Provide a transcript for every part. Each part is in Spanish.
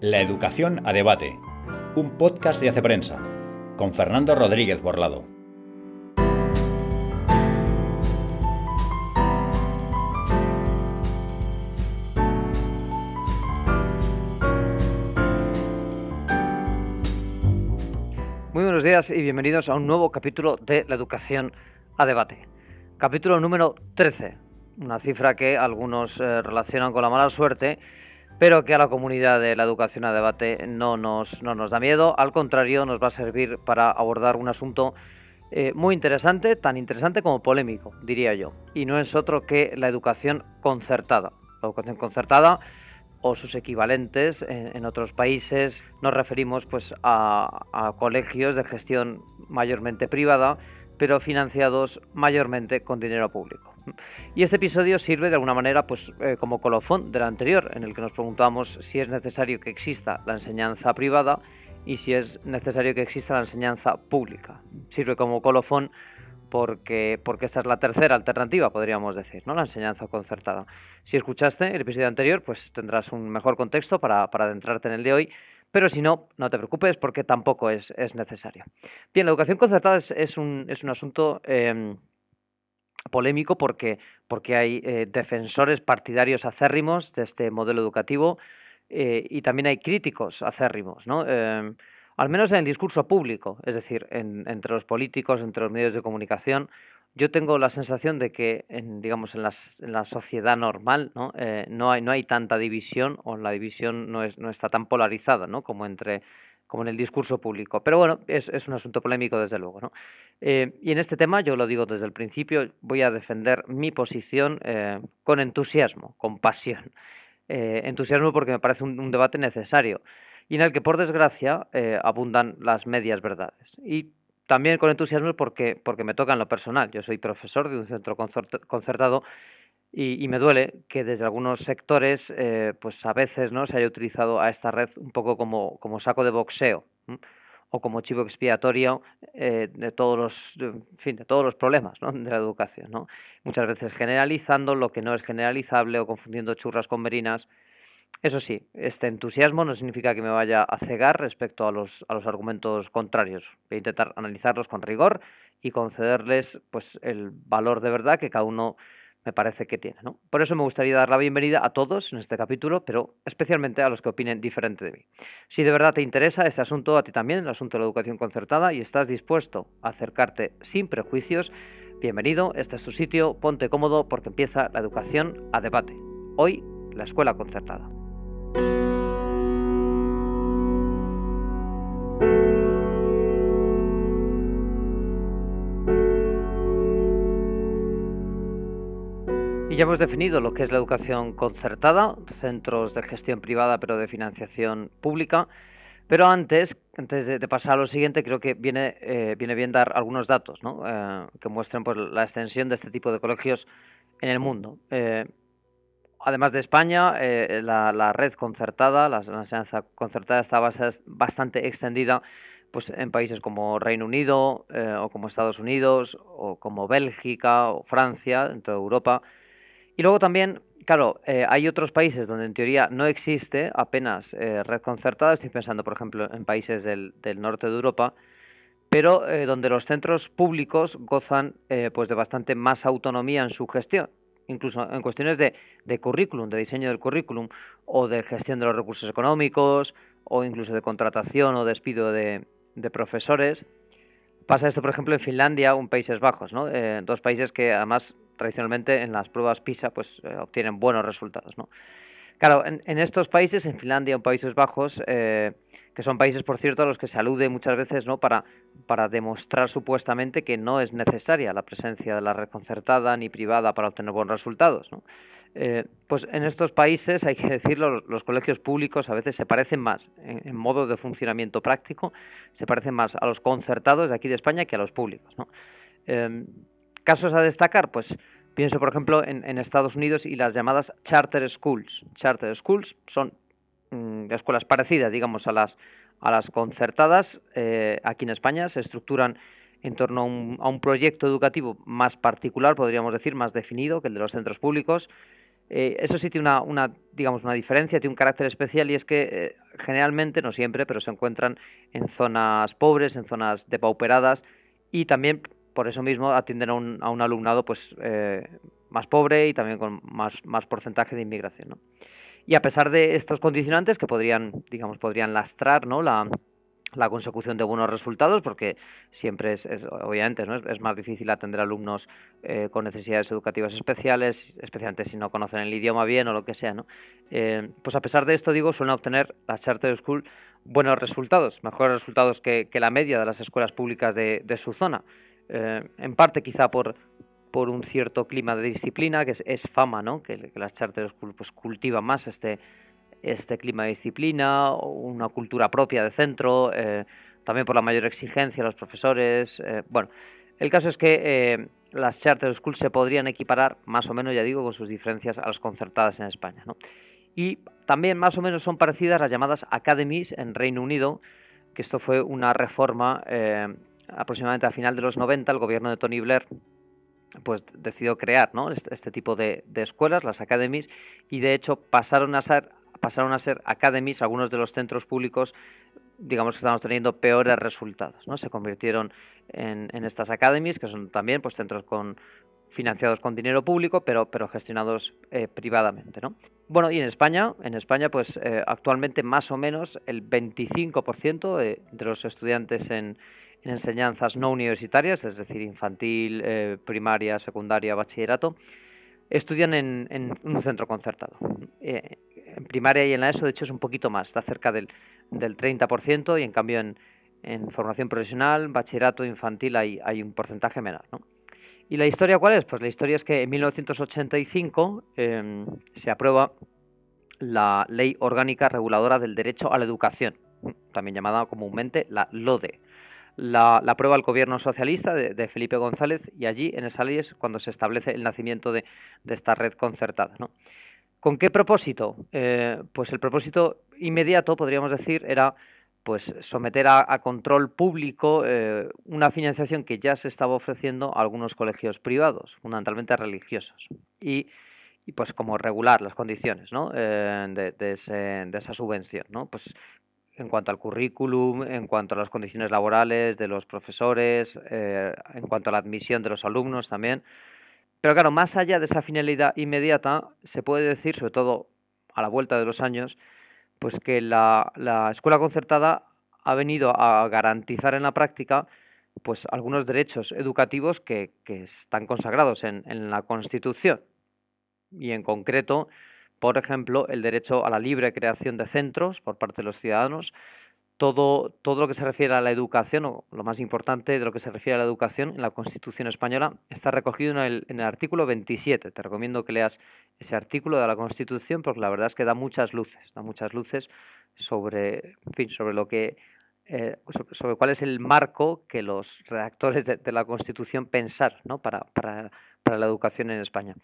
La educación a debate, un podcast de Hace Prensa, con Fernando Rodríguez Borlado. Muy buenos días y bienvenidos a un nuevo capítulo de La educación a debate. Capítulo número 13, una cifra que algunos eh, relacionan con la mala suerte pero que a la comunidad de la educación a debate no nos, no nos da miedo, al contrario, nos va a servir para abordar un asunto eh, muy interesante, tan interesante como polémico, diría yo, y no es otro que la educación concertada. La educación concertada o sus equivalentes en, otros países, nos referimos pues a, a colegios de gestión mayormente privada, pero financiados mayormente con dinero público. Y este episodio sirve de alguna manera pues, eh, como colofón del anterior, en el que nos preguntamos si es necesario que exista la enseñanza privada y si es necesario que exista la enseñanza pública. Sirve como colofón porque, porque esta es la tercera alternativa, podríamos decir, ¿no? la enseñanza concertada. Si escuchaste el episodio anterior, pues tendrás un mejor contexto para, para adentrarte en el de hoy, pero si no, no te preocupes porque tampoco es, es necesario. Bien, la educación concertada es, un, es un, asunto... Em, polémico porque, porque hay eh, defensores partidarios acérrimos de este modelo educativo eh, y también hay críticos acérrimos, ¿no? Em, al menos en el discurso público, es decir, entre los políticos, entre los medios de comunicación, yo tengo la sensación de que, en, digamos, en, en la sociedad normal ¿no? Eh, no, hay, no hay tanta división o la división no, es, no está tan polarizada ¿no? como entre como en el discurso público. Pero bueno, es, es un asunto polémico desde luego. ¿no? Eh, y en este tema, yo lo digo desde el principio, voy a defender mi posición eh, con entusiasmo, con pasión. Entusiasmo porque me parece un, debate necesario y en el que, por desgracia, abundan las medias verdades. Y también con entusiasmo porque, porque me toca en lo personal. Yo soy profesor de un centro concertado y, me duele que desde algunos sectores, pues a veces no se haya utilizado a esta red un poco como, como saco de boxeo o como chivo expiatorio eh, de todos los, fin, de todos los problemas de la educación. ¿no? Muchas veces generalizando lo que no es generalizable o confundiendo churras con merinas. Eso sí, este entusiasmo no significa que me vaya a cegar respecto a los, a los argumentos contrarios. Voy a intentar analizarlos con rigor y concederles pues, el valor de verdad que cada uno me parece que tiene. Por eso me gustaría dar la bienvenida a todos en este capítulo, pero especialmente a los que opinen diferente de mí. Si de verdad te interesa este asunto, a ti también, el asunto de la educación concertada, y estás dispuesto a acercarte sin prejuicios, bienvenido, este es tu sitio, ponte cómodo porque empieza la educación a debate. Hoy, la escuela concertada. Ya hemos definido lo que es la educación concertada, centros de gestión privada pero de financiación pública. Pero antes, antes de, pasar a lo siguiente, creo que viene, eh, viene bien dar algunos datos ¿no? Eh, que muestren pues, la extensión de este tipo de colegios en el mundo. Eh, además de España, la, red concertada, la, enseñanza concertada está bastante extendida pues, en países como Reino Unido o como Estados Unidos o como Bélgica o Francia, dentro de Europa. Y luego también, claro, eh, hay otros países donde en teoría no existe apenas eh, red concertada, estoy pensando por ejemplo en países del, norte de Europa, pero eh, donde los centros públicos gozan pues de bastante más autonomía en su gestión, incluso en cuestiones de, currículum, de diseño del currículum, o de gestión de los recursos económicos, o incluso de contratación o despido de, de profesores. Pasa esto, por ejemplo, en Finlandia o en Países Bajos, ¿no? dos países que además tradicionalmente en las pruebas PISA pues eh, obtienen buenos resultados. ¿no? Claro, en, estos países, en Finlandia o Países Bajos, eh, que son países, por cierto, a los que se alude muchas veces ¿no? para, para demostrar supuestamente que no es necesaria la presencia de la red concertada ni privada para obtener buenos resultados. ¿no? Eh, pues en estos países, hay que decirlo, los, colegios públicos a veces se parecen más, en, modo de funcionamiento práctico, se parecen más a los concertados de aquí de España que a los públicos. ¿no? Casos a destacar, pues pienso por ejemplo en, Estados Unidos y las llamadas charter schools. Charter schools son mm, escuelas parecidas, digamos, a las, a las concertadas. Eh, aquí en España se estructuran en torno a un, proyecto educativo más particular, podríamos decir, más definido que el de los centros públicos. Eh, eso sí tiene una, digamos, una diferencia, tiene un carácter especial y es que eh, generalmente, no siempre, pero se encuentran en zonas pobres, en zonas depauperadas y también por eso mismo atienden a un, a un alumnado pues, eh, más pobre y también con más, más porcentaje de inmigración. Y a pesar de estos condicionantes que podrían, digamos, podrían lastrar ¿no? la, la consecución de buenos resultados, porque siempre es, obviamente, ¿no? es, más difícil atender alumnos eh, con necesidades educativas especiales, especialmente si no conocen el idioma bien o lo que sea. ¿no? Eh, pues a pesar de esto, digo, suelen obtener la Charter School buenos resultados, mejores resultados que, la media de las escuelas públicas de, su zona. Eh, en parte quizá por, por un cierto clima de disciplina, que es, fama, ¿no? que, las Charter School pues, cultivan más este este clima de disciplina, una cultura propia de centro, eh, también por la mayor exigencia de los profesores. Eh, bueno, el caso es que eh, las charter schools se podrían equiparar, más o menos, ya digo, con sus diferencias a las concertadas en España. Y también más o menos son parecidas las llamadas academies en Reino Unido, que esto fue una reforma aproximadamente a final de los 90, el gobierno de Tony Blair pues decidió crear este, este, tipo de, de, escuelas, las academies, y de hecho pasaron a ser pasaron a ser academies, algunos de los centros públicos, digamos que estamos teniendo peores resultados, ¿no? Se convirtieron en, estas academies, que son también pues, centros con, financiados con dinero público, pero, pero gestionados eh, privadamente, ¿no? Bueno, y en España, en España, pues eh, actualmente más o menos el 25% de, de, los estudiantes en, en, enseñanzas no universitarias, es decir, infantil, eh, primaria, secundaria, bachillerato, estudian en, un centro concertado en primaria y en la ESO, de hecho, es un poquito más, está cerca del, del 30% y en cambio en, formación profesional, bachillerato infantil hay, hay un porcentaje menor. ¿no? ¿Y la historia cuál es? Pues la historia es que en 1985 em, se aprueba la Ley Orgánica Reguladora del Derecho a la Educación, también llamada comúnmente la LODE. La, aprueba el gobierno socialista de, de, Felipe González y allí en esa ley es cuando se establece el nacimiento de, de esta red concertada. ¿no? ¿Con qué propósito? Eh, pues el propósito inmediato, podríamos decir, era pues someter a, control público eh, una financiación que ya se estaba ofreciendo a algunos colegios privados, fundamentalmente religiosos, y, pues como regular las condiciones. Eh, de, esa subvención, ¿no? pues en cuanto al currículum, en cuanto a las condiciones laborales de los profesores, en cuanto a la admisión de los alumnos también. Pero claro, más allá de esa finalidad inmediata, se puede decir, sobre todo a la vuelta de los años, pues que la, escuela concertada ha venido a garantizar en la práctica pues algunos derechos educativos que, están consagrados en, en, la Constitución. Y en concreto, por ejemplo, el derecho a la libre creación de centros por parte de los ciudadanos, todo, todo lo que se refiere a la educación, o lo más importante de lo que se refiere a la educación en la Constitución española, está recogido en el, artículo 27. Te recomiendo que leas ese artículo de la Constitución porque la verdad es que da muchas luces, da muchas luces sobre, sobre lo que eh, sobre, cuál es el marco que los redactores de, la Constitución pensar ¿no? para, para, para, la educación en España.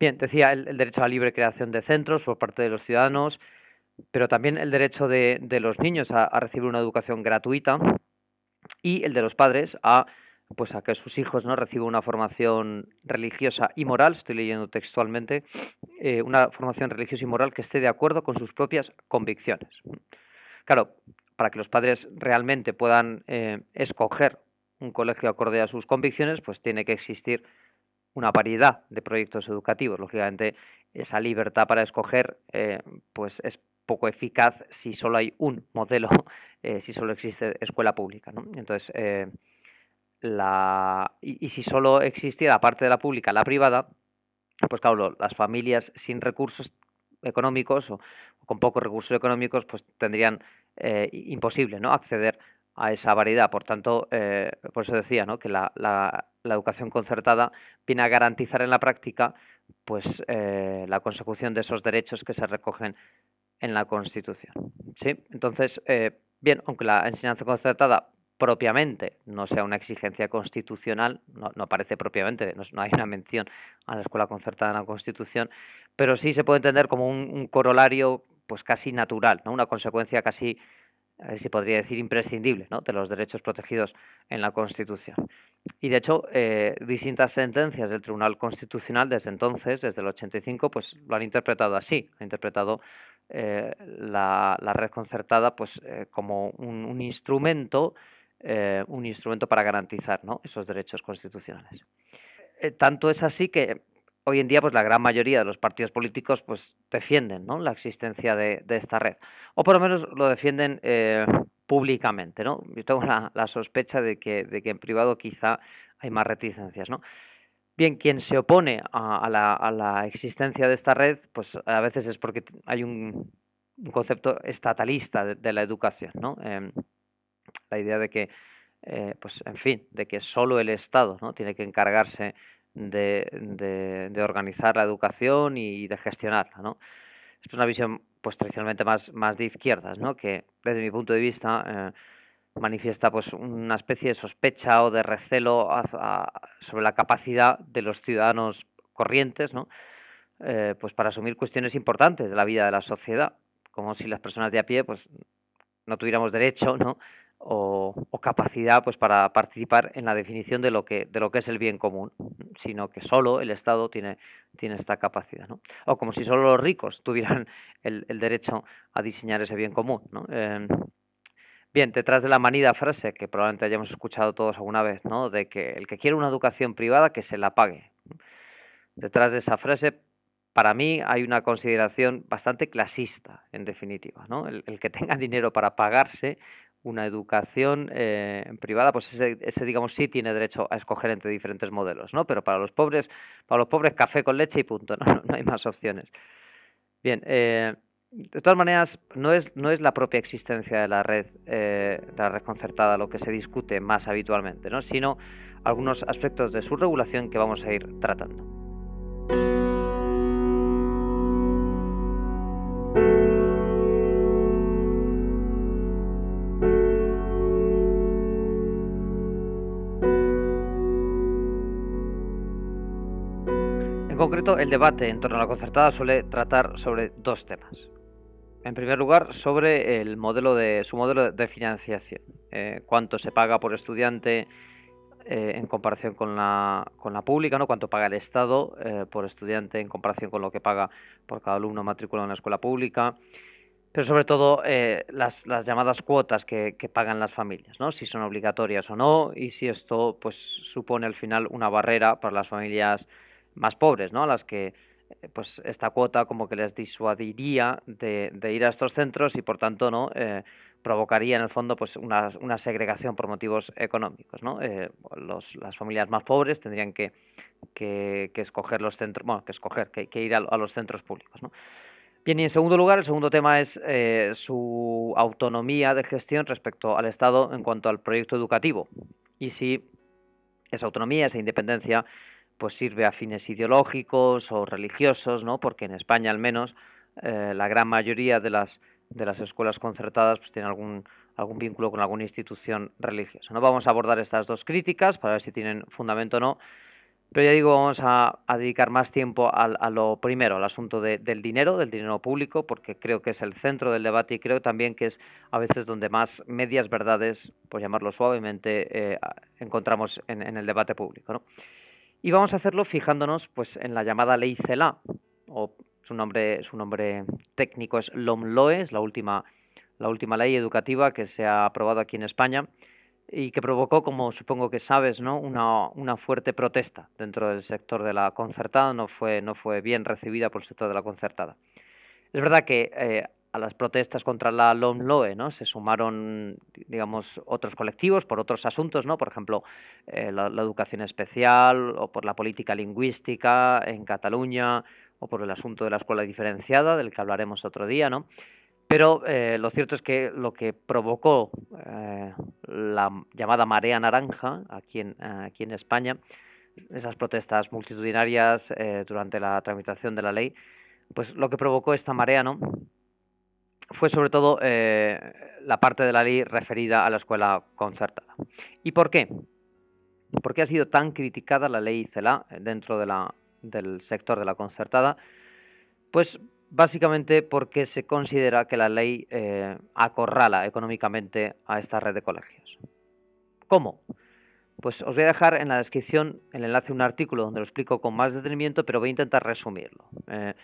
Bien, decía el, derecho a la libre creación de centros por parte de los ciudadanos, pero también el derecho de, los niños a, recibir una educación gratuita y el de los padres a pues a que sus hijos no reciban una formación religiosa y moral, estoy leyendo textualmente, eh, una formación religiosa y moral que esté de acuerdo con sus propias convicciones. Claro, para que los padres realmente puedan eh, escoger un colegio acorde a sus convicciones, pues tiene que existir una variedad de proyectos educativos. Lógicamente, esa libertad para escoger eh, pues es poco eficaz si solo hay un modelo, eh, si solo existe escuela pública. ¿no? Entonces, eh, la, y, si solo existiera, aparte de la pública, la privada, pues claro, las familias sin recursos económicos o, con pocos recursos económicos, pues tendrían imposible ¿no? acceder a esa variedad. Por tanto, por eso decía ¿no? que la, la, educación concertada viene a garantizar en la práctica pues, la consecución de esos derechos que se recogen en la Constitución. ¿sí? Entonces, eh, bien, aunque la enseñanza concertada propiamente no sea una exigencia constitucional, no, aparece propiamente, no, hay una mención a la escuela concertada en la Constitución, pero sí se puede entender como un, corolario pues casi natural, ¿no? una consecuencia casi se podría decir imprescindible, de los derechos protegidos en la Constitución. Y de hecho, eh, distintas sentencias del Tribunal Constitucional desde entonces, desde el 85, pues lo han interpretado así, han interpretado eh, la, red concertada pues, eh, como un, instrumento, un instrumento para garantizar esos derechos constitucionales. tanto es así que hoy en día pues la gran mayoría de los partidos políticos pues defienden la existencia de, esta red o por lo menos lo defienden públicamente, ¿no? Yo tengo la, sospecha de que, de que, en privado quizá hay más reticencias, ¿no? Bien, quien se opone a, la, existencia de esta red, pues a veces es porque hay un, concepto estatalista de, la educación, ¿no? Em, la idea de que, eh, pues en fin, de que solo el Estado ¿no? tiene que encargarse de, de organizar la educación y de gestionarla, ¿no? es una visión pues tradicionalmente más, más de izquierdas, ¿no? que desde mi punto de vista eh, manifiesta pues una especie de sospecha o de recelo sobre la capacidad de los ciudadanos corrientes ¿no? Eh, pues para asumir cuestiones importantes de la vida de la sociedad, como si las personas de a pie pues no tuviéramos derecho ¿no? O, capacidad pues para participar en la definición de lo que de lo que es el bien común sino que solo el Estado tiene, tiene esta capacidad ¿no? o como si solo los ricos tuvieran el, derecho a diseñar ese bien común ¿no? Em, bien detrás de la manida frase que probablemente hayamos escuchado todos alguna vez ¿no? de que el que quiere una educación privada que se la pague detrás de esa frase para mí hay una consideración bastante clasista, en definitiva. ¿no? El, el, que tenga dinero para pagarse una educación eh, privada, pues ese, digamos, sí tiene derecho a escoger entre diferentes modelos, ¿no? Pero para los pobres, para los pobres, café con leche y punto, no, no hay más opciones. Bien, eh, de todas maneras, no es, no es la propia existencia de la red, eh, de la red concertada lo que se discute más habitualmente, ¿no? Sino algunos aspectos de su regulación que vamos a ir tratando. Concreto, el debate en torno a la concertada suele tratar sobre dos temas. En primer lugar, sobre el modelo de, su modelo de financiación. Eh, cuánto se paga por estudiante eh, en comparación con la, con la pública, ¿no? cuánto paga el Estado eh, por estudiante en comparación con lo que paga por cada alumno matriculado en la escuela pública. Pero sobre todo las, las, llamadas cuotas que, que, pagan las familias, ¿no? si son obligatorias o no, y si esto pues, supone al final una barrera para las familias más pobres, ¿no? A las que eh, pues esta cuota como que les disuadiría de, ir a estos centros y por tanto no eh, provocaría en el fondo pues una, segregación por motivos económicos ¿no? Eh, las familias más pobres tendrían que, que, escoger los centros bueno que escoger que, ir a, los centros públicos ¿no? bien y en segundo lugar el segundo tema es su autonomía de gestión respecto al Estado en cuanto al proyecto educativo y si esa autonomía esa independencia pues sirve a fines ideológicos o religiosos, ¿no? Porque en España al menos eh, la gran mayoría de las, de las escuelas concertadas pues tienen algún, algún vínculo con alguna institución religiosa. No vamos a abordar estas dos críticas para ver si tienen fundamento o no, pero ya digo, vamos a, dedicar más tiempo a, lo primero, al asunto del dinero, del dinero público, porque creo que es el centro del debate y creo también que es a veces donde más medias verdades, por llamarlo suavemente, eh, encontramos en, en el debate público. ¿no? Y vamos a hacerlo fijándonos pues, en la llamada ley CELA, o su nombre, su nombre técnico es LOMLOE, es la última, la última ley educativa que se ha aprobado aquí en España y que provocó, como supongo que sabes, ¿no? una, una fuerte protesta dentro del sector de la concertada, no fue, no fue bien recibida por el sector de la concertada. Es verdad que eh, a las protestas contra la LOMLOE, ¿no? Se sumaron, digamos, otros colectivos por otros asuntos, ¿no? Por ejemplo, eh, la, educación especial o por la política lingüística en Cataluña o por el asunto de la escuela diferenciada, del que hablaremos otro día, ¿no? Pero eh, lo cierto es que lo que provocó eh, la llamada marea naranja aquí en, aquí en España, esas protestas multitudinarias durante la tramitación de la ley, pues lo que provocó esta marea, ¿no? Fue sobre todo eh, la parte de la ley referida a la escuela concertada. ¿Y por qué? ¿Por qué ha sido tan criticada la ley CELA dentro del sector de la concertada? Pues básicamente porque se considera que la ley eh, acorrala económicamente a esta red de colegios. ¿Cómo? Pues os voy a dejar en la descripción el enlace a un artículo donde lo explico con más detenimiento, pero voy a intentar resumirlo. Eh,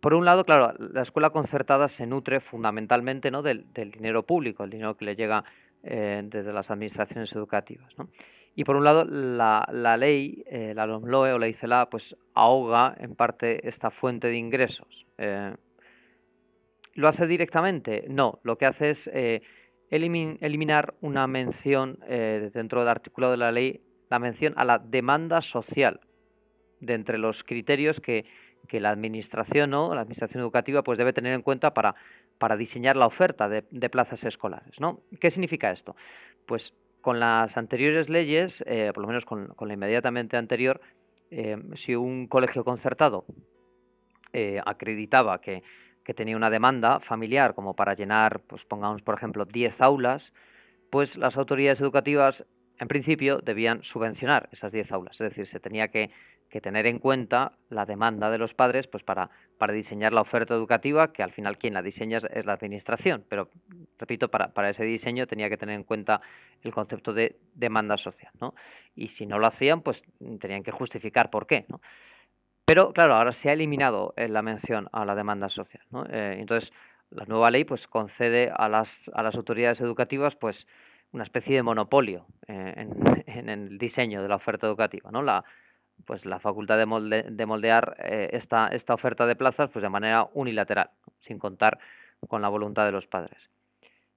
por un lado, claro, la escuela concertada se nutre fundamentalmente ¿no? del, dinero público, el dinero que le llega eh, desde las administraciones educativas. Y por un lado, la, ley, eh, la LOMLOE o la ICELA, pues ahoga en parte esta fuente de ingresos. Eh, ¿Lo hace directamente? No, lo que hace es eliminar una mención dentro del artículo de la ley, la mención a la demanda social, de entre los criterios que que la administración, ¿no? la administración educativa, pues debe tener en cuenta para, para diseñar la oferta de, plazas escolares. ¿no? ¿Qué significa esto? Pues con las anteriores leyes, eh, por lo menos con, la inmediatamente anterior, eh, si un colegio concertado eh, acreditaba que, que, tenía una demanda familiar como para llenar, pues pongamos por ejemplo, 10 aulas, pues las autoridades educativas en principio debían subvencionar esas 10 aulas, es decir, se tenía que que tener en cuenta la demanda de los padres pues para, para diseñar la oferta educativa, que al final quien la diseña es, la administración. Pero, repito, para, para, ese diseño tenía que tener en cuenta el concepto de demanda social. ¿no? Y si no lo hacían, pues tenían que justificar por qué. ¿no? Pero, claro, ahora se ha eliminado la mención a la demanda social. ¿no? Eh, entonces, la nueva ley pues, concede a las, a las autoridades educativas pues, una especie de monopolio eh, en, en, el diseño de la oferta educativa. ¿no? La, pues la facultad de, moldear eh, esta, esta, oferta de plazas pues de manera unilateral, sin contar con la voluntad de los padres.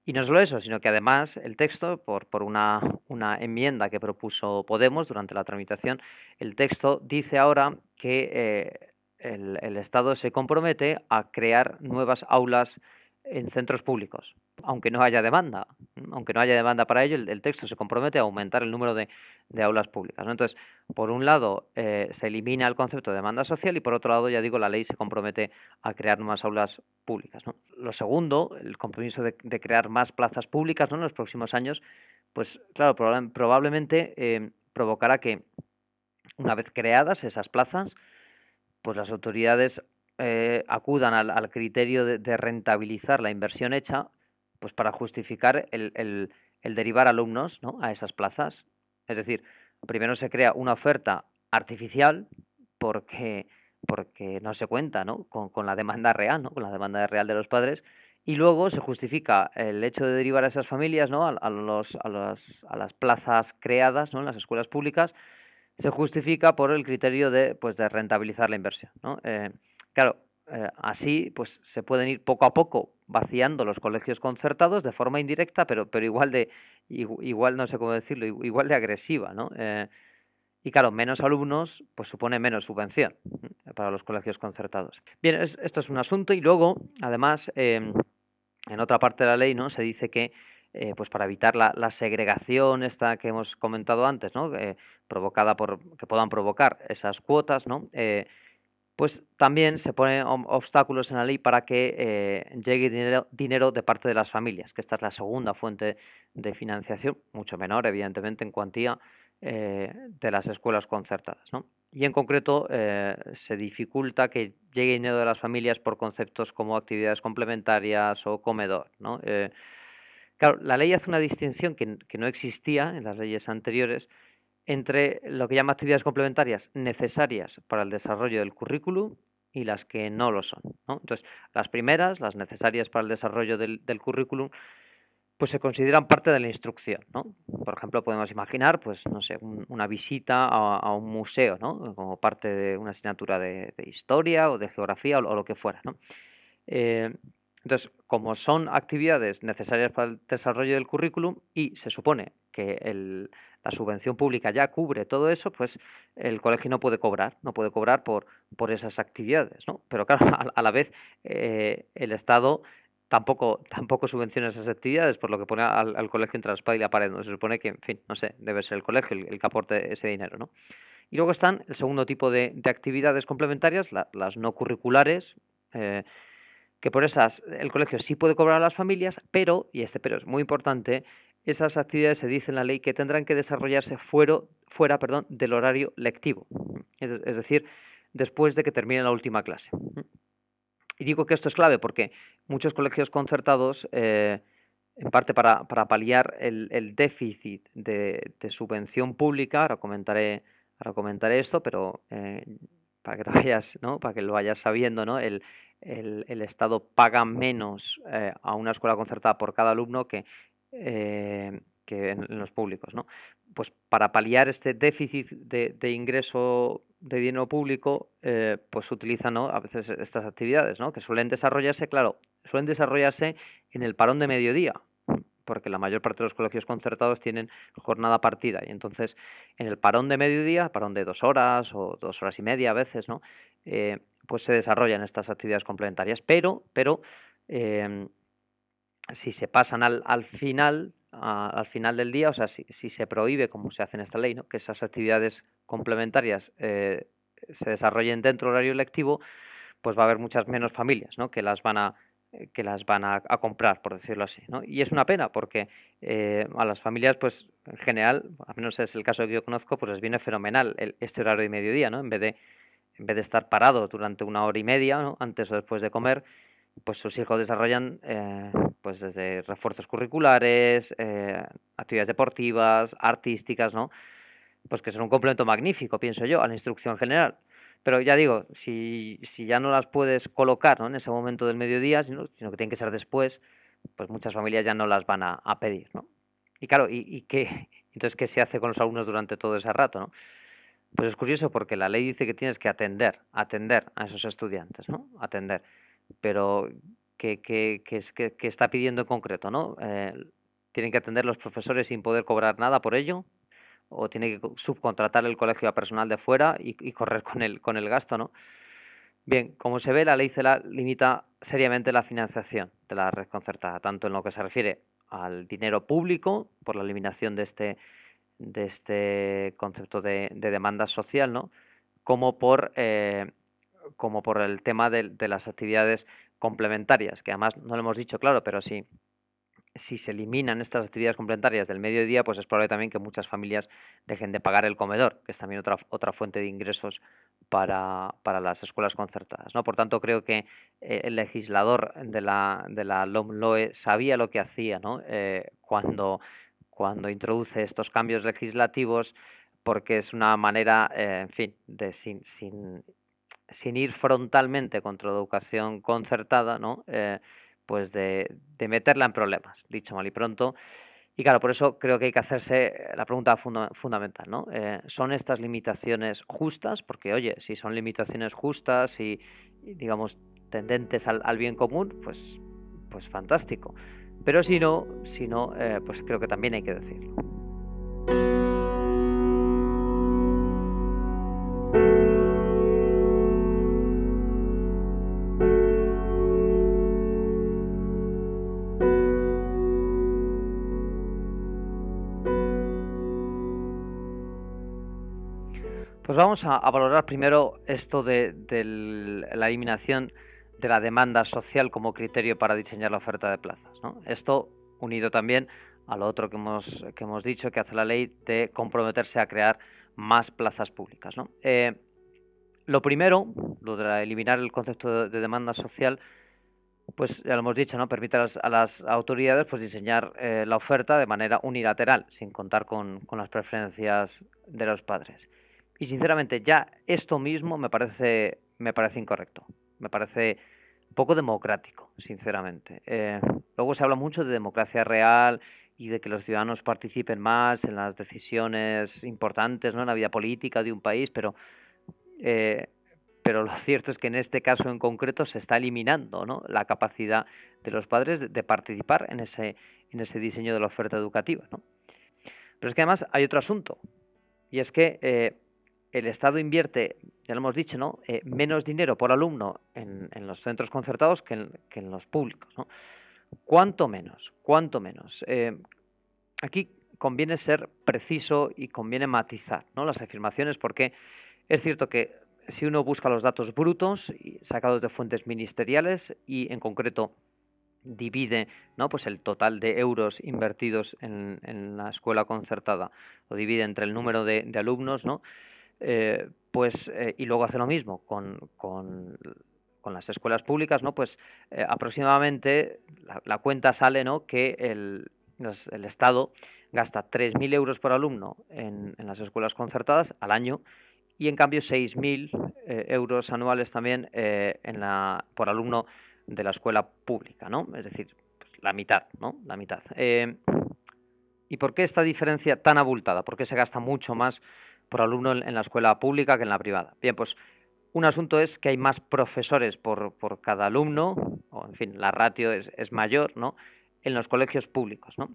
Y no solo eso, sino que además el texto, por, por una, una, enmienda que propuso Podemos durante la tramitación, el texto dice ahora que eh, el, el Estado se compromete a crear nuevas aulas en centros públicos, aunque no haya demanda. Aunque no haya demanda para ello, el, texto se compromete a aumentar el número de, aulas públicas. Entonces, por un lado, eh, se elimina el concepto de demanda social y por otro lado, ya digo, la ley se compromete a crear nuevas aulas públicas. Lo segundo, el compromiso de, crear más plazas públicas en los próximos años, pues claro, probablemente eh, provocará que una vez creadas esas plazas, pues las autoridades eh, acudan al, criterio de, rentabilizar la inversión hecha, pues para justificar el, derivar alumnos a esas plazas. Es decir, primero se crea una oferta artificial porque, porque no se cuenta Con, la demanda real, ¿no? con la demanda real de los padres, y luego se justifica el hecho de derivar a esas familias ¿no? a, los, a, las, a las plazas creadas ¿no? en las escuelas públicas, se justifica por el criterio de, pues, de rentabilizar la inversión. ¿no? Eh, Claro, eh, así pues se pueden ir poco a poco vaciando los colegios concertados de forma indirecta, pero, pero igual de, igual no sé cómo decirlo, igual de agresiva, ¿no? Eh, y claro, menos alumnos pues supone menos subvención para los colegios concertados. Bien, esto es un asunto y luego, además, em, en otra parte de la ley, ¿no? Se dice que eh, pues para evitar la, segregación esta que hemos comentado antes, ¿no? provocada por que puedan provocar esas cuotas, ¿no? Pues también se ponen obstáculos en la ley para que eh, llegue dinero, de parte de las familias, que esta es la segunda fuente de financiación, mucho menor, evidentemente, en cuantía eh, de las escuelas concertadas. Y en concreto eh, se dificulta que llegue dinero de las familias por conceptos como actividades complementarias o comedor. claro, la ley hace una distinción que, que no existía en las leyes anteriores, entre lo que llama actividades complementarias necesarias para el desarrollo del currículum y las que no lo son. Entonces, las primeras, las necesarias para el desarrollo del, currículum, pues se consideran parte de la instrucción, Por ejemplo, podemos imaginar, pues, no sé, una visita a, un museo, ¿no? Como parte de una asignatura de, historia o de geografía o, lo que fuera, eh, entonces, como son actividades necesarias para el desarrollo del currículum y se supone que el, la subvención pública ya cubre todo eso, pues el colegio no puede cobrar, no puede cobrar por, por esas actividades, ¿no? Pero claro, a, la vez eh, el Estado tampoco, tampoco subvenciona esas actividades, por lo que pone al, colegio entre la espada y la pared. ¿no? Se supone que, en fin, no sé, debe ser el colegio el, que aporte ese dinero, ¿no? Y luego están el segundo tipo de, actividades complementarias, las no curriculares, eh, que por esas el colegio sí puede cobrar a las familias, pero, y este pero es muy importante, esas actividades se dice en la ley que tendrán que desarrollarse fuera, perdón, del horario lectivo, es, decir, después de que termine la última clase. Y digo que esto es clave porque muchos colegios concertados, en parte para, paliar el, déficit de, subvención pública, ahora comentaré, ahora comentaré esto, pero para que vayas, ¿no? Para que lo vayas sabiendo, ¿no? El, el, Estado paga menos eh, a una escuela concertada por cada alumno que, eh, que en, los públicos, ¿no? Pues para paliar este déficit de, ingreso de dinero público, eh, pues utilizan ¿no? a veces estas actividades, ¿no? Que suelen desarrollarse, claro, suelen desarrollarse en el parón de mediodía, porque la mayor parte de los colegios concertados tienen jornada partida. Y entonces, en el parón de mediodía, parón de dos horas o dos horas y media a veces, ¿no? Eh, pues se desarrollan estas actividades complementarias. Pero, pero em, si se pasan al, al final, al final del día, o sea, si, si, se prohíbe, como se hace en esta ley, ¿no? que esas actividades complementarias eh, se desarrollen dentro del horario lectivo, pues va a haber muchas menos familias ¿no? que las van a que las van a, comprar, por decirlo así. ¿no? Y es una pena porque eh, a las familias, pues en general, al menos es el caso que yo conozco, pues les viene fenomenal el, este horario de mediodía, ¿no? En vez de, en vez de estar parados durante una hora y media, antes o después de comer, pues sus hijos desarrollan eh, pues desde refuerzos curriculares, actividades deportivas, artísticas, ¿no? Pues que son un complemento magnífico, pienso yo, a la instrucción general. Pero ya digo, si, si ya no las puedes colocar en ese momento del mediodía, sino, sino, que tienen que ser después, pues muchas familias ya no las van a, pedir. ¿no? Y claro, ¿y, y qué? Entonces, ¿qué se hace con los alumnos durante todo ese rato? ¿no? Pues es curioso porque la ley dice que tienes que atender, atender a esos estudiantes, ¿no? Atender. Pero, ¿qué, qué, qué, qué está pidiendo en concreto? ¿no? Eh, ¿Tienen que atender los profesores sin poder cobrar nada por ello? O tiene que subcontratar el colegio a personal de fuera y, correr con el, con el gasto, ¿no? Bien, como se ve, la ley CELA limita seriamente la financiación de la red concertada, tanto en lo que se refiere al dinero público, por la eliminación de este, de este concepto de, demanda social, ¿no? como, por, eh, como por el tema de, de, las actividades complementarias, que además no lo hemos dicho claro, pero sí, si se eliminan estas actividades complementarias del mediodía, pues es probable también que muchas familias dejen de pagar el comedor, que es también otra, otra fuente de ingresos para, las escuelas concertadas. ¿no? Por tanto, creo que eh, el legislador de la, de la LOMLOE sabía lo que hacía ¿no? Eh, cuando, cuando introduce estos cambios legislativos, porque es una manera, eh, en fin, de sin, sin, sin, ir frontalmente contra la educación concertada, ¿no? Pues de, meterla en problemas, dicho mal y pronto. Y claro, por eso creo que hay que hacerse la pregunta fundamental, ¿no? Eh, ¿Son estas limitaciones justas? Porque, oye, si son limitaciones justas y, digamos, tendentes al, bien común, pues, pues fantástico. Pero si no, si no eh, pues creo que también hay que decirlo. Vamos a, valorar primero esto de, la eliminación de la demanda social como criterio para diseñar la oferta de plazas. Esto unido también a lo otro que hemos, que hemos dicho que hace la ley de comprometerse a crear más plazas públicas. Eh, lo primero, lo de eliminar el concepto de, demanda social, pues ya lo hemos dicho, ¿no? Permite a las, autoridades pues, diseñar eh, la oferta de manera unilateral, sin contar con, con las preferencias de los padres. Y sinceramente, ya esto mismo me parece, me parece incorrecto. Me parece poco democrático, sinceramente. Eh, luego se habla mucho de democracia real y de que los ciudadanos participen más en las decisiones importantes, ¿no? En la vida política de un país, pero, eh, pero lo cierto es que en este caso en concreto se está eliminando ¿no? la capacidad de los padres de, participar en ese, en ese diseño de la oferta educativa. ¿no? Pero es que además hay otro asunto, y es que eh, el Estado invierte, ya lo hemos dicho, ¿no? Eh, menos dinero por alumno en, los centros concertados que en, los públicos. ¿Cuánto menos? ¿Cuánto menos? Eh, aquí conviene ser preciso y conviene matizar ¿no? las afirmaciones porque es cierto que si uno busca los datos brutos sacados de fuentes ministeriales y en concreto divide ¿no? pues el total de euros invertidos en, la escuela concertada, lo divide entre el número de, de alumnos, ¿no? Eh, pues, eh, y luego hace lo mismo con, con, con las escuelas públicas, ¿no? Pues eh, aproximadamente la, cuenta sale, ¿no? Que el, el Estado gasta 3.000 euros por alumno en, las escuelas concertadas al año y en cambio 6.000 eh, euros anuales también en la, por alumno de la escuela pública, ¿no? Es decir, pues, la mitad, ¿no? La mitad. ¿Y por qué esta diferencia tan abultada? ¿Por qué se gasta mucho más por alumno en, la escuela pública que en la privada? Bien, pues un asunto es que hay más profesores por, por cada alumno, o en fin, la ratio es, mayor, ¿no? En los colegios públicos, ¿no?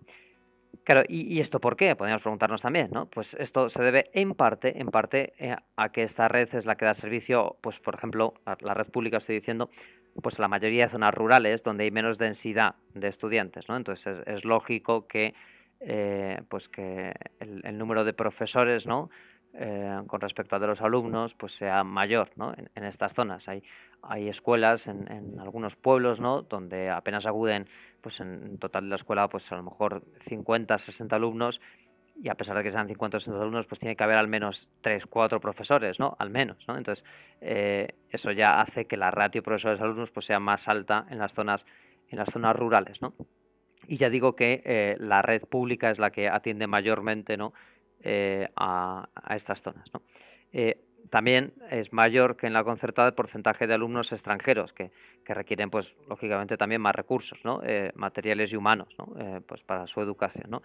Claro, ¿y, esto por qué? Podríamos preguntarnos también, ¿no? Pues esto se debe en parte, en parte, eh, a que esta red es la que da servicio, pues por ejemplo, la, red pública estoy diciendo, pues a la mayoría de zonas rurales donde hay menos densidad de estudiantes, ¿no? Entonces es, lógico que, eh, pues que el, número de profesores, ¿no? Eh, con respecto a de los alumnos, pues sea mayor, ¿no? En, estas zonas hay, hay escuelas en, en algunos pueblos, ¿no? Donde apenas acuden pues en total de la escuela, pues a lo mejor 50, 60 alumnos, y a pesar de que sean 50 o 60 alumnos, pues tiene que haber al menos 3, 4 profesores, ¿no? Al menos, ¿no? Entonces, eh, eso ya hace que la ratio profesores-alumnos pues sea más alta en las zonas, en las zonas rurales, ¿no? Y ya digo que eh, la red pública es la que atiende mayormente, ¿no? Eh, a, estas zonas, ¿no? también es mayor que en la concertada el porcentaje de alumnos extranjeros, que, requieren, pues, lógicamente, también más recursos, ¿no? Eh, materiales y humanos, ¿no? Eh, pues para su educación.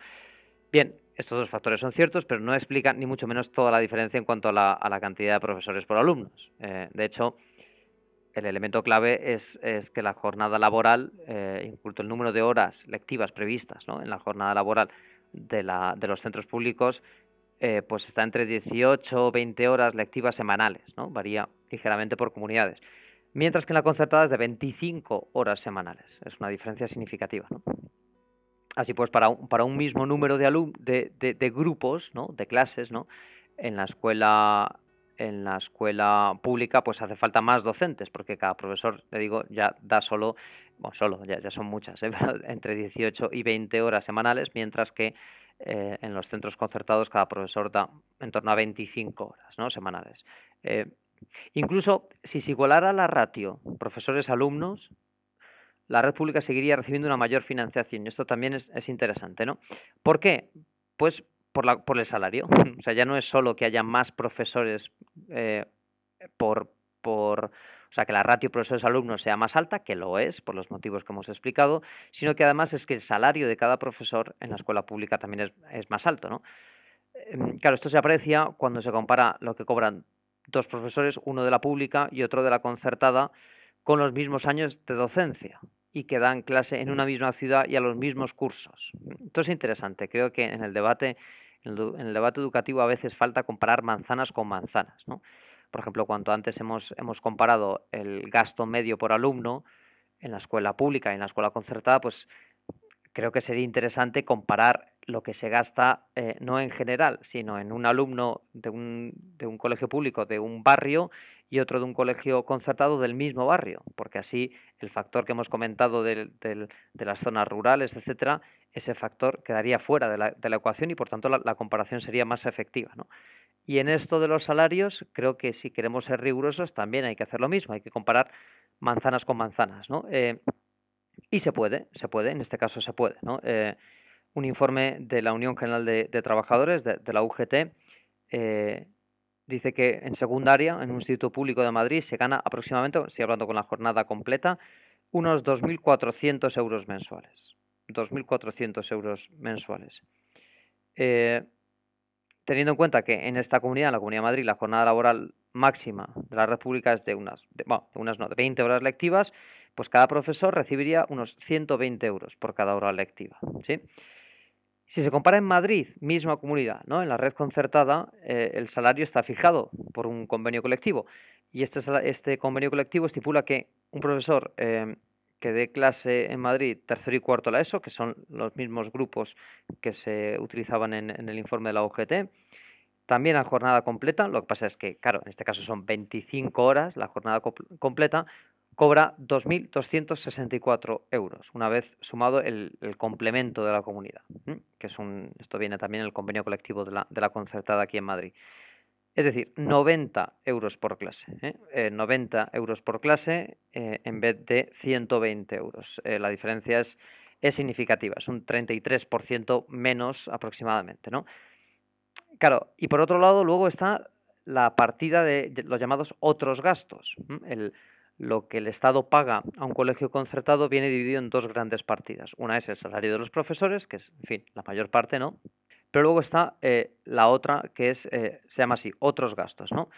Bien, estos dos factores son ciertos, pero no explican ni mucho menos toda la diferencia en cuanto a la, cantidad de profesores por alumnos. Eh, de hecho, el elemento clave es, que la jornada laboral, incluso el número de horas lectivas previstas ¿no? en la jornada laboral de, la, de los centros públicos, eh, pues está entre 18 o 20 horas lectivas semanales, ¿no? Varía ligeramente por comunidades. Mientras que en la concertada es de 25 horas semanales. Es una diferencia significativa, Así pues, para un, para un mismo número de, de, de, grupos, ¿no? de clases, ¿no? en la escuela en la escuela pública pues hace falta más docentes porque cada profesor, le digo, ya da solo, bueno, solo, ya, son muchas, ¿eh? entre 18 y 20 horas semanales, mientras que eh, en los centros concertados cada profesor da en torno a 25 horas ¿no? semanales. Eh, incluso si se igualara la ratio profesores-alumnos, la red pública seguiría recibiendo una mayor financiación. Y esto también es, interesante, ¿no? ¿Por qué? Pues por, la, por, el salario. O sea, ya no es solo que haya más profesores eh, por, por o sea, que la ratio profesores-alumnos sea más alta, que lo es, por los motivos que hemos explicado, sino que además es que el salario de cada profesor en la escuela pública también es, más alto, ¿no? Em, claro, esto se aprecia cuando se compara lo que cobran dos profesores, uno de la pública y otro de la concertada, con los mismos años de docencia y que dan clase en una misma ciudad y a los mismos cursos. Esto es interesante. Creo que en el debate, en el debate educativo a veces falta comparar manzanas con manzanas. ¿no? Por ejemplo, cuanto antes hemos, hemos comparado el gasto medio por alumno en la escuela pública y en la escuela concertada, pues creo que sería interesante comparar lo que se gasta eh, no en general, sino en un alumno de un, de un, colegio público de un barrio y otro de un colegio concertado del mismo barrio, porque así el factor que hemos comentado de, las zonas rurales, etcétera, ese factor quedaría fuera de la, de la ecuación y por tanto la, comparación sería más efectiva. ¿no? Y en esto de los salarios, creo que si queremos ser rigurosos, también hay que hacer lo mismo, hay que comparar manzanas con manzanas, ¿no? Eh, y se puede, se puede, en este caso se puede. Eh, un informe de la Unión General de, Trabajadores, de, la UGT, eh, dice que en secundaria, en un instituto público de Madrid, se gana aproximadamente, estoy hablando con la jornada completa, unos 2.400 euros mensuales. 2.400 euros mensuales teniendo en cuenta que en esta comunidad, en la Comunidad de Madrid, la jornada laboral máxima de la República es de unas, bueno, de unas no, de 20 horas lectivas, pues cada profesor recibiría unos 120 euros por cada hora lectiva. Si se compara en Madrid, misma comunidad, ¿no? en la red concertada, eh, el salario está fijado por un convenio colectivo. Y este, este convenio colectivo estipula que un profesor eh, que dé clase en Madrid tercero y cuarto la ESO, que son los mismos grupos que se utilizaban en, el informe de la UGT. También a jornada completa, lo que pasa es que, claro, en este caso son 25 horas, la jornada completa, cobra 2.264 euros, una vez sumado el, complemento de la comunidad, que es un, esto viene también en el convenio colectivo de la, de la concertada aquí en Madrid. Es decir, 90 euros por clase. 90 euros por clase en vez de 120 euros. la diferencia es, es significativa, es un 33% menos aproximadamente. ¿no? Claro, y por otro lado, luego está la partida de los llamados otros gastos. El, lo que el Estado paga a un colegio concertado viene dividido en dos grandes partidas. Una es el salario de los profesores, que es, en fin, la mayor parte, ¿no? Pero luego está eh, la otra, que es, eh, se llama así, otros gastos, ¿no?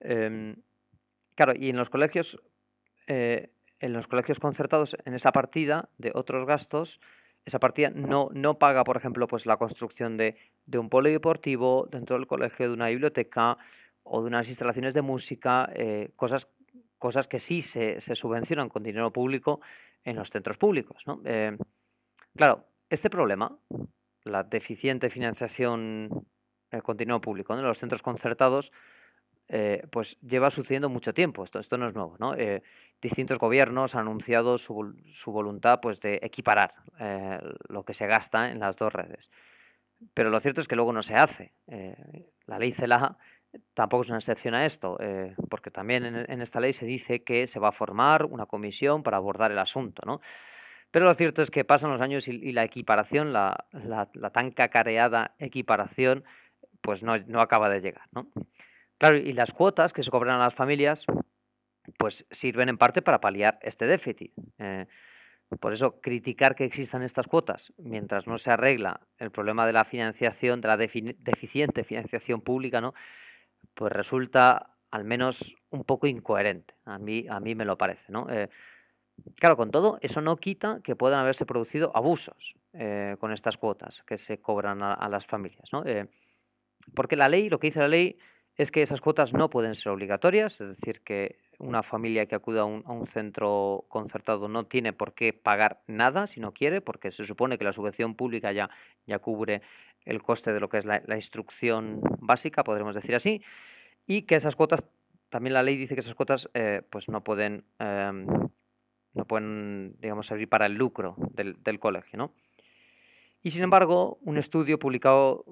Em, claro, y en los colegios, eh, en los colegios concertados, en esa partida de otros gastos, esa partida no, no paga, por ejemplo, pues la construcción de, de un polideportivo dentro del colegio, de una biblioteca o de unas instalaciones de música, cosas cosas que sí se, subvencionan con dinero público en los centros públicos. Eh, claro, este problema, la deficiente financiación eh, con dinero público en los centros concertados, eh, pues lleva sucediendo mucho tiempo. Esto, esto no es nuevo. ¿no? distintos gobiernos han anunciado su, su voluntad pues, de equiparar lo que se gasta en las dos redes. Pero lo cierto es que luego no se hace. la ley CELA tampoco es una excepción a esto, eh, porque también en, esta ley se dice que se va a formar una comisión para abordar el asunto, ¿no? Pero lo cierto es que pasan los años y, la equiparación, la, tan cacareada equiparación, pues no, acaba de llegar, ¿no? Claro, y las cuotas que se cobran a las familias, pues sirven en parte para paliar este déficit. Eh, por eso, criticar que existan estas cuotas mientras no se arregla el problema de la financiación, de la deficiente financiación pública, ¿no? pues resulta al menos un poco incoherente. A mí, a mí me lo parece, ¿no? Eh, claro, con todo, eso no quita que puedan haberse producido abusos eh, con estas cuotas que se cobran a, las familias, ¿no? Eh, porque la ley, lo que dice la ley, es que esas cuotas no pueden ser obligatorias, es decir, que una familia que acuda a un, centro concertado no tiene por qué pagar nada si no quiere, porque se supone que la subvención pública ya, cubre el coste de lo que es la, instrucción básica, podremos decir así, y que esas cuotas, también la ley dice que esas cuotas eh, pues no pueden, em, no pueden, digamos, servir para el lucro del, colegio, ¿no? Y sin embargo, un estudio publicado,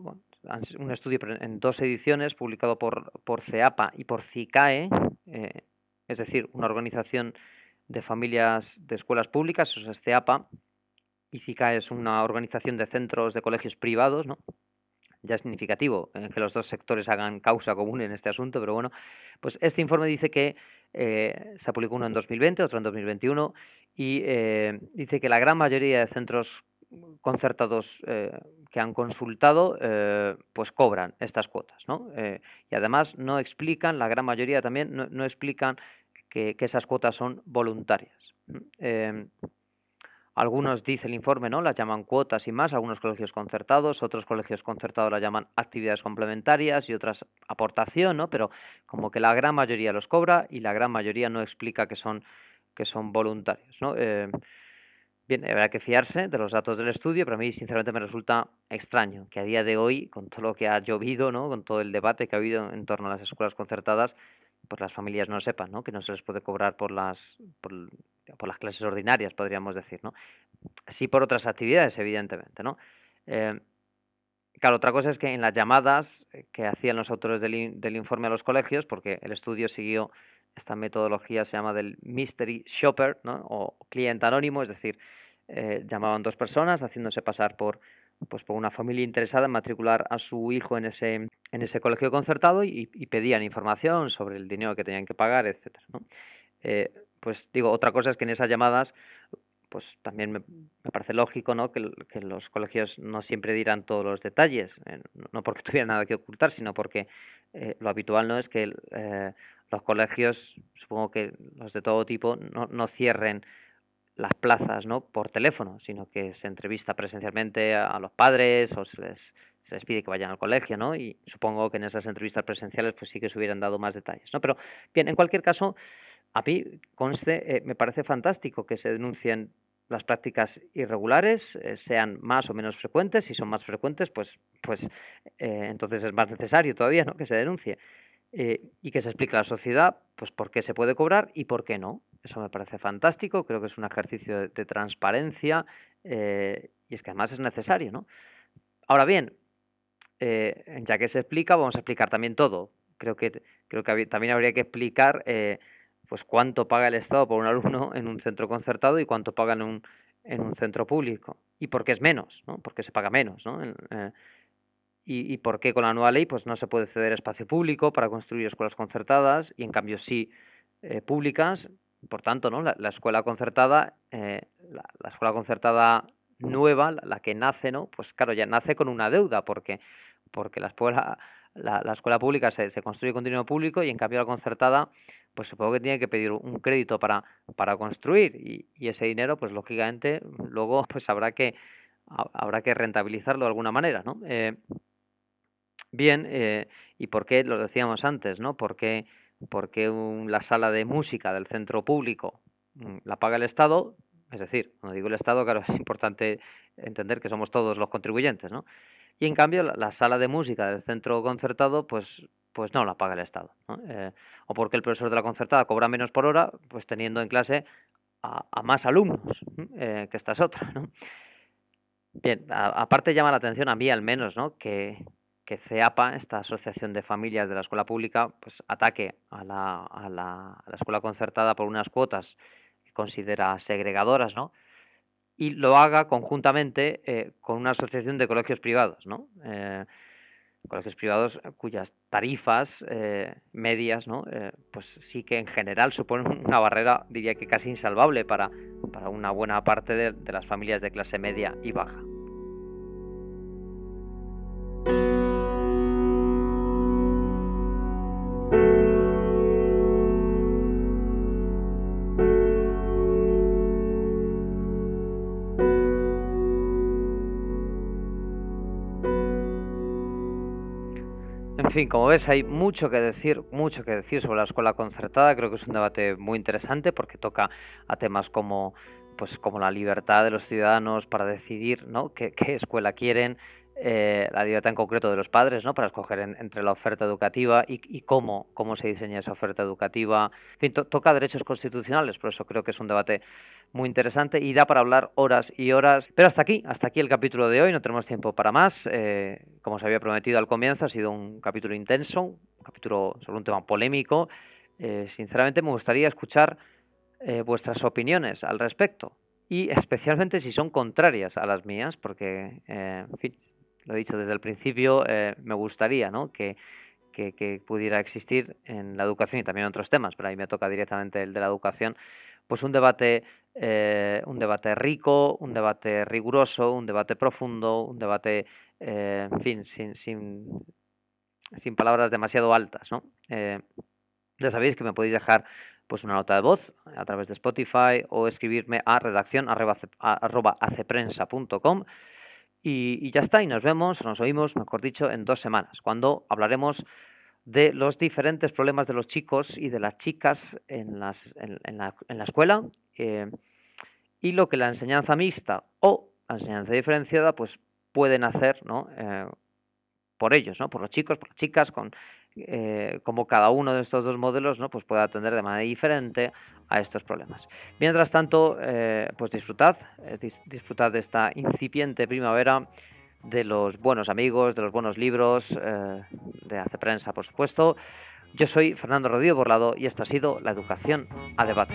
un estudio en dos ediciones, publicado por, por CEAPA y por CICAE, eh, es decir, una organización de familias de escuelas públicas, eso es CEAPA, ICICA es una organización de centros de colegios privados, ¿no? Ya es significativo eh, que los dos sectores hagan causa común en este asunto, pero bueno, pues este informe dice que eh, se publicó uno en 2020, otro en 2021, y eh, dice que la gran mayoría de centros concertados que han consultado, pues cobran estas cuotas, ¿no? y además no explican, la gran mayoría también, no, explican que, que, esas cuotas son voluntarias. Algunos, dice el informe, ¿no? Las llaman cuotas y más, algunos colegios concertados, otros colegios concertados las llaman actividades complementarias y otras aportación, ¿no? Pero como que la gran mayoría los cobra y la gran mayoría no explica que son, que son voluntarios, ¿no? Eh, bien, habrá que fiarse de los datos del estudio, pero a mí sinceramente me resulta extraño que a día de hoy, con todo lo que ha llovido, ¿no? Con todo el debate que ha habido en torno a las escuelas concertadas, pues las familias no sepan, ¿no? Que no se les puede cobrar por las por las clases ordinarias, podríamos decir, ¿no? Sí por otras actividades, evidentemente, ¿no? Eh, claro, otra cosa es que en las llamadas que hacían los autores del, informe a los colegios, porque el estudio siguió esta metodología, se llama del mystery shopper, ¿no? O cliente anónimo, es decir, eh, llamaban dos personas haciéndose pasar por, pues, por una familia interesada en matricular a su hijo en ese, en ese colegio concertado y, pedían información sobre el dinero que tenían que pagar, etc. ¿no? Eh, pues digo, otra cosa es que en esas llamadas, pues también me, parece lógico ¿no? que, los colegios no siempre dirán todos los detalles, eh, no porque tuvieran nada que ocultar, sino porque eh, lo habitual no es que eh, los colegios, supongo que los de todo tipo, no, cierren las plazas ¿no? por teléfono, sino que se entrevista presencialmente a, los padres o se les, se les pide que vayan al colegio, ¿no? Y supongo que en esas entrevistas presenciales pues sí que se hubieran dado más detalles, ¿no? Pero bien, en cualquier caso, a mí, conste, eh, me parece fantástico que se denuncien las prácticas irregulares, eh, sean más o menos frecuentes. Si son más frecuentes, pues, pues eh, entonces es más necesario todavía ¿no? que se denuncie. y que se explique a la sociedad pues, por qué se puede cobrar y por qué no. Eso me parece fantástico, creo que es un ejercicio de, transparencia y es que además es necesario. ¿no? Ahora bien, ya que se explica, vamos a explicar también todo creo que, creo que también habría que explicar pues cuánto paga el Estado por un alumno en un centro concertado y cuánto paga en un, en un centro público. Y por qué es menos, ¿no? Porque se paga menos, ¿no? Eh, y, y, por qué con la nueva ley pues no se puede ceder espacio público para construir escuelas concertadas y en cambio sí eh, públicas. Por tanto, ¿no? La, escuela concertada, la, la, escuela concertada nueva, la, que nace, ¿no? Pues claro, ya nace con una deuda porque, porque la escuela la, escuela pública se, construye con dinero público y en cambio la concertada, pues supongo que tiene que pedir un crédito para, para construir y, ese dinero, pues lógicamente luego pues habrá que, habrá que rentabilizarlo de alguna manera, ¿no? Eh, bien, eh, ¿y por qué lo decíamos antes, ¿no? Porque porque la sala de música del centro público mm, la paga el Estado, es decir, cuando digo el Estado, claro, es importante entender que somos todos los contribuyentes, ¿no? Y en cambio, la, sala de música del centro concertado, pues, pues no la paga el Estado. Eh, o porque el profesor de la concertada cobra menos por hora, pues teniendo en clase a, más alumnos, eh, que esta es otra. ¿no? Bien, aparte llama la atención a mí al menos, ¿no? Que, que CEAPA, esta asociación de familias de la escuela pública, pues ataque a la, a la, a la escuela concertada por unas cuotas que considera segregadoras, ¿no? Y lo haga conjuntamente eh, con una asociación de colegios privados, ¿no? Eh, colegios privados cuyas tarifas eh, medias, ¿no? pues sí que en general suponen una barrera, diría que casi insalvable para, para una buena parte de las familias de clase media y baja. Fin, como ves, hay mucho que decir, mucho que decir sobre la escuela concertada. Creo que es un debate muy interesante porque toca a temas como, pues, como la libertad de los ciudadanos para decidir ¿no? qué, escuela quieren, eh, la libertad en concreto de los padres, ¿no? Para escoger entre la oferta educativa y, cómo, cómo se diseña esa oferta educativa. En fin, toca derechos constitucionales, por eso creo que es un debate muy interesante y da para hablar horas y horas. Pero hasta aquí, hasta aquí el capítulo de hoy, no tenemos tiempo para más. Eh, como os había prometido al comienzo, ha sido un capítulo intenso, un capítulo sobre un tema polémico. Eh, sinceramente me gustaría escuchar eh, vuestras opiniones al respecto y especialmente si son contrarias a las mías, porque, en fin, lo he dicho desde el principio, me gustaría que, pudiera existir en la educación y también en otros temas, pero ahí me toca directamente el de la educación, pues un debate eh, un debate rico, un debate riguroso, un debate profundo, un debate, eh, en fin, sin, sin, sin, palabras demasiado altas. ¿no? Eh, ya sabéis que me podéis dejar pues una nota de voz a través de Spotify o escribirme a redacción arroba aceprensa.com y, ya está, y nos vemos, nos oímos, mejor dicho, en dos semanas, cuando hablaremos de los diferentes problemas de los chicos y de las chicas en, las, en, la, en la, escuela eh, y lo que la enseñanza mixta o la enseñanza diferenciada pues pueden hacer ¿no? Eh, por ellos, ¿no? por los chicos, por las chicas, con eh, como cada uno de estos dos modelos ¿no? pues puede atender de manera diferente a estos problemas. Mientras tanto, pues disfrutad, disfrutad de esta incipiente primavera de los buenos amigos, de los buenos libros, eh, de Hace Prensa, por supuesto. Yo soy Fernando Rodríguez Borlado y esto ha sido La Educación a Debate.